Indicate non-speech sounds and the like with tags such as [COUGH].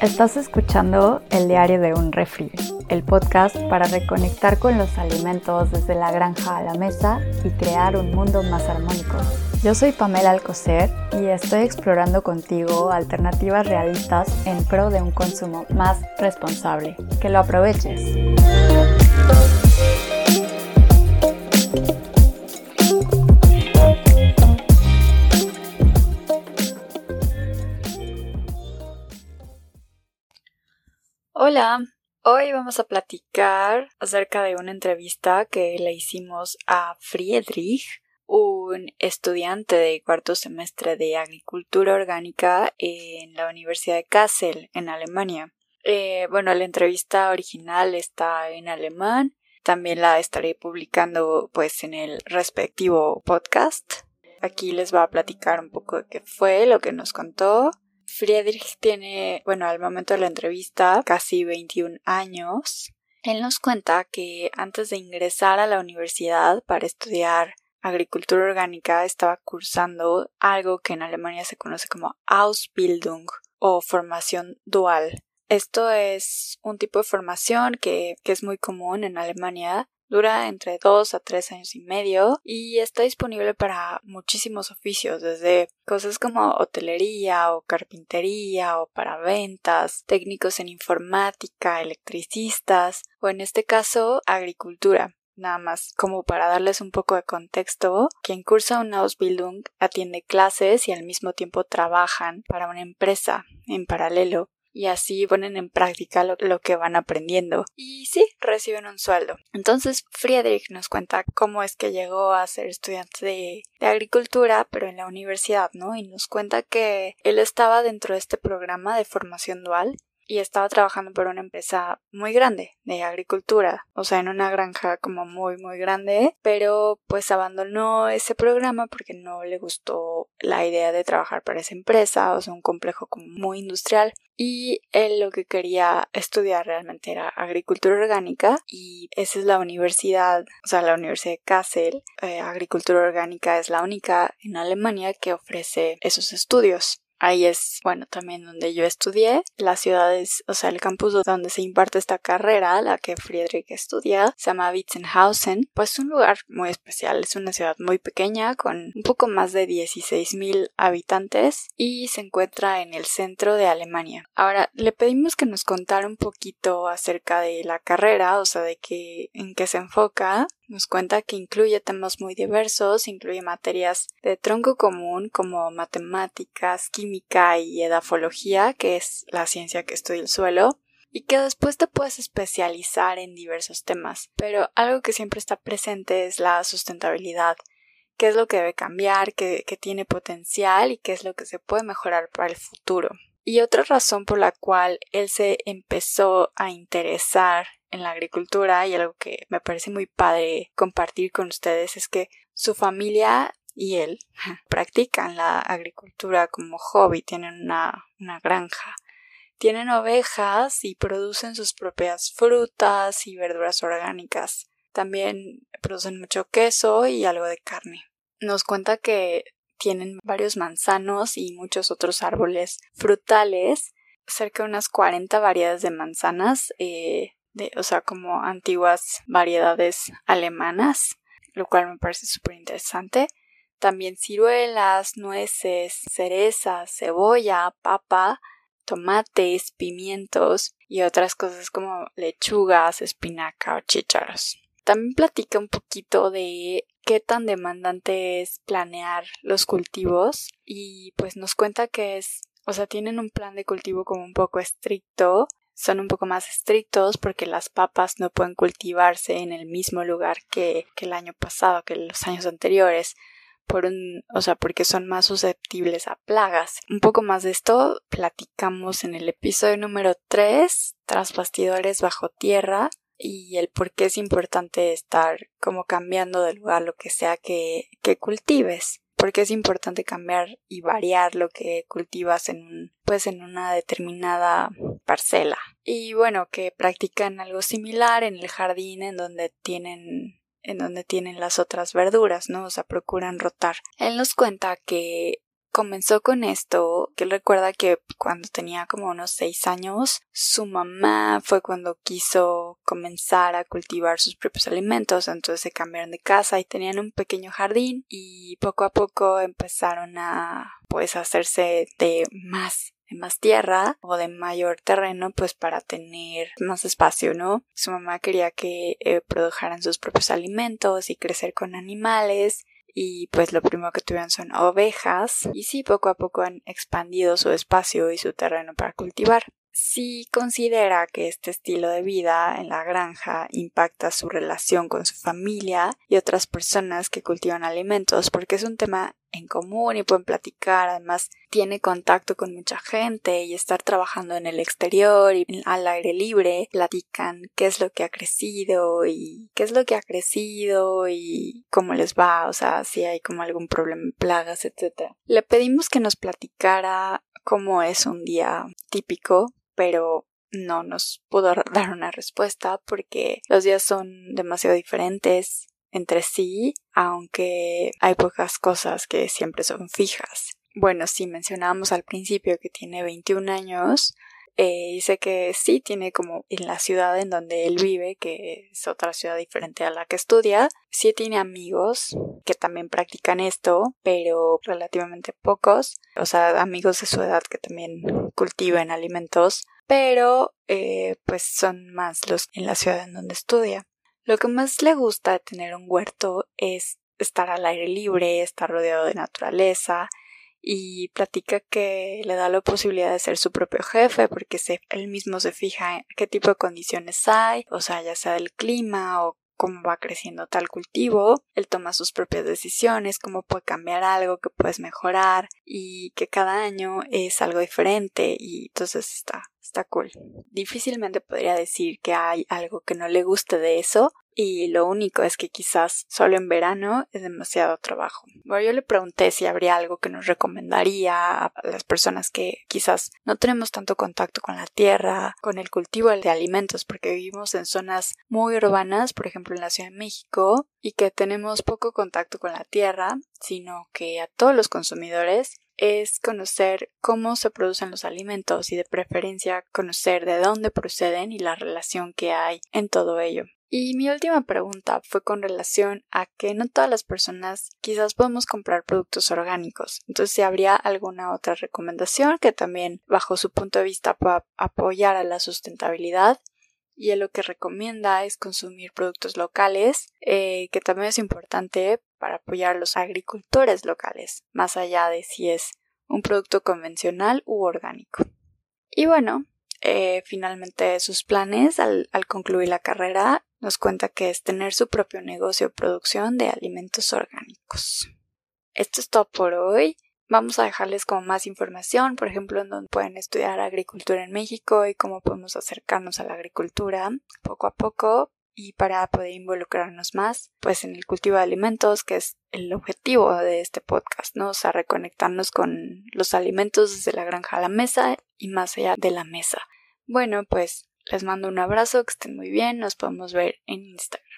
Estás escuchando El Diario de un Refri, el podcast para reconectar con los alimentos desde la granja a la mesa y crear un mundo más armónico. Yo soy Pamela Alcocer y estoy explorando contigo alternativas realistas en pro de un consumo más responsable. Que lo aproveches. Hola, hoy vamos a platicar acerca de una entrevista que le hicimos a Friedrich, un estudiante de cuarto semestre de agricultura orgánica en la Universidad de Kassel, en Alemania. Eh, bueno, la entrevista original está en alemán. También la estaré publicando pues en el respectivo podcast. Aquí les va a platicar un poco de qué fue lo que nos contó Friedrich tiene, bueno, al momento de la entrevista, casi 21 años. Él nos cuenta que antes de ingresar a la universidad para estudiar agricultura orgánica estaba cursando algo que en Alemania se conoce como Ausbildung o formación dual. Esto es un tipo de formación que, que es muy común en Alemania Dura entre dos a tres años y medio y está disponible para muchísimos oficios, desde cosas como hotelería o carpintería o para ventas, técnicos en informática, electricistas o en este caso agricultura. Nada más como para darles un poco de contexto, quien cursa una Ausbildung atiende clases y al mismo tiempo trabajan para una empresa en paralelo y así ponen en práctica lo, que van aprendiendo. Y sí, reciben un sueldo. Entonces Friedrich nos cuenta cómo es que llegó a ser estudiante de, agricultura, pero en la universidad, ¿no? Y nos cuenta que él estaba dentro de este programa de formación dual y estaba trabajando por una empresa muy grande de agricultura, o sea, en una granja como muy muy grande, pero pues abandonó ese programa porque no le gustó la idea de trabajar para esa empresa, o sea, un complejo como muy industrial y él lo que quería estudiar realmente era agricultura orgánica y esa es la universidad, o sea, la Universidad de Kassel, eh, agricultura orgánica es la única en Alemania que ofrece esos estudios. Ahí es, bueno, también donde yo estudié. Las ciudades, o sea, el campus donde se imparte esta carrera, la que Friedrich estudia, se llama Witzenhausen. Pues un lugar muy especial. Es una ciudad muy pequeña con un poco más de 16.000 habitantes y se encuentra en el centro de Alemania. Ahora, le pedimos que nos contara un poquito acerca de la carrera, o sea, de qué, en qué se enfoca nos cuenta que incluye temas muy diversos, incluye materias de tronco común como matemáticas, química y edafología, que es la ciencia que estudia el suelo, y que después te puedes especializar en diversos temas. Pero algo que siempre está presente es la sustentabilidad, qué es lo que debe cambiar, qué, tiene potencial y qué es lo que se puede mejorar para el futuro. Y otra razón por la cual él se empezó a interesar en la agricultura y algo que me parece muy padre compartir con ustedes es que su familia y él [LAUGHS] practican la agricultura como hobby, tienen una, una granja, tienen ovejas y producen sus propias frutas y verduras orgánicas. También producen mucho queso y algo de carne. Nos cuenta que tienen varios manzanos y muchos otros árboles frutales, cerca de unas 40 variedades de manzanas, eh, de, o sea, como antiguas variedades alemanas, lo cual me parece súper interesante. También ciruelas, nueces, cerezas, cebolla, papa, tomates, pimientos y otras cosas como lechugas, espinaca o chícharos. También platica un poquito de qué tan demandante es planear los cultivos y pues nos cuenta que es, o sea, tienen un plan de cultivo como un poco estricto son un poco más estrictos porque las papas no pueden cultivarse en el mismo lugar que, el año pasado, que los años anteriores. Por un, o sea, porque son más susceptibles a plagas. Un poco más de esto platicamos en el episodio número 3, tras bastidores bajo tierra, y el por qué es importante estar como cambiando de lugar lo que sea que, que cultives. Porque es importante cambiar y variar lo que cultivas en pues en una determinada parcela. Y bueno, que practican algo similar en el jardín en donde tienen en donde tienen las otras verduras, ¿no? O sea, procuran rotar. Él nos cuenta que comenzó con esto, que él recuerda que cuando tenía como unos seis años, su mamá fue cuando quiso comenzar a cultivar sus propios alimentos, entonces se cambiaron de casa y tenían un pequeño jardín y poco a poco empezaron a pues hacerse de más más tierra o de mayor terreno pues para tener más espacio, ¿no? Su mamá quería que eh, produjeran sus propios alimentos y crecer con animales y pues lo primero que tuvieron son ovejas y sí poco a poco han expandido su espacio y su terreno para cultivar. Si considera que este estilo de vida en la granja impacta su relación con su familia y otras personas que cultivan alimentos, porque es un tema en común y pueden platicar, además tiene contacto con mucha gente y estar trabajando en el exterior y al aire libre, platican qué es lo que ha crecido y qué es lo que ha crecido y cómo les va, o sea, si hay como algún problema, plagas, etc. Le pedimos que nos platicara cómo es un día típico pero no nos pudo [LAUGHS] dar una respuesta porque los días son demasiado diferentes entre sí, aunque hay pocas cosas que siempre son fijas. Bueno, sí mencionábamos al principio que tiene 21 años, eh, dice que sí tiene como en la ciudad en donde él vive, que es otra ciudad diferente a la que estudia, sí tiene amigos que también practican esto, pero relativamente pocos, o sea, amigos de su edad que también cultivan alimentos, pero eh, pues son más los en la ciudad en donde estudia. Lo que más le gusta de tener un huerto es estar al aire libre, estar rodeado de naturaleza, y platica que le da la posibilidad de ser su propio jefe porque se, él mismo se fija en qué tipo de condiciones hay, o sea, ya sea del clima o cómo va creciendo tal cultivo, él toma sus propias decisiones, cómo puede cambiar algo que puedes mejorar y que cada año es algo diferente y entonces está, está cool. Difícilmente podría decir que hay algo que no le guste de eso, y lo único es que quizás solo en verano es demasiado trabajo. Bueno, yo le pregunté si habría algo que nos recomendaría a las personas que quizás no tenemos tanto contacto con la tierra, con el cultivo de alimentos, porque vivimos en zonas muy urbanas, por ejemplo en la Ciudad de México, y que tenemos poco contacto con la tierra, sino que a todos los consumidores es conocer cómo se producen los alimentos y de preferencia conocer de dónde proceden y la relación que hay en todo ello. Y mi última pregunta fue con relación a que no todas las personas quizás podemos comprar productos orgánicos. Entonces, si habría alguna otra recomendación que también, bajo su punto de vista, pueda apoyar a la sustentabilidad. Y él lo que recomienda es consumir productos locales, eh, que también es importante para apoyar a los agricultores locales, más allá de si es un producto convencional u orgánico. Y bueno, eh, finalmente sus planes al, concluir la carrera nos cuenta que es tener su propio negocio de producción de alimentos orgánicos. Esto es todo por hoy. Vamos a dejarles como más información, por ejemplo, en donde pueden estudiar agricultura en México y cómo podemos acercarnos a la agricultura poco a poco y para poder involucrarnos más pues en el cultivo de alimentos que es el objetivo de este podcast, ¿no? O sea, reconectarnos con los alimentos desde la granja a la mesa y más allá de la mesa. Bueno, pues les mando un abrazo, que estén muy bien, nos podemos ver en Instagram.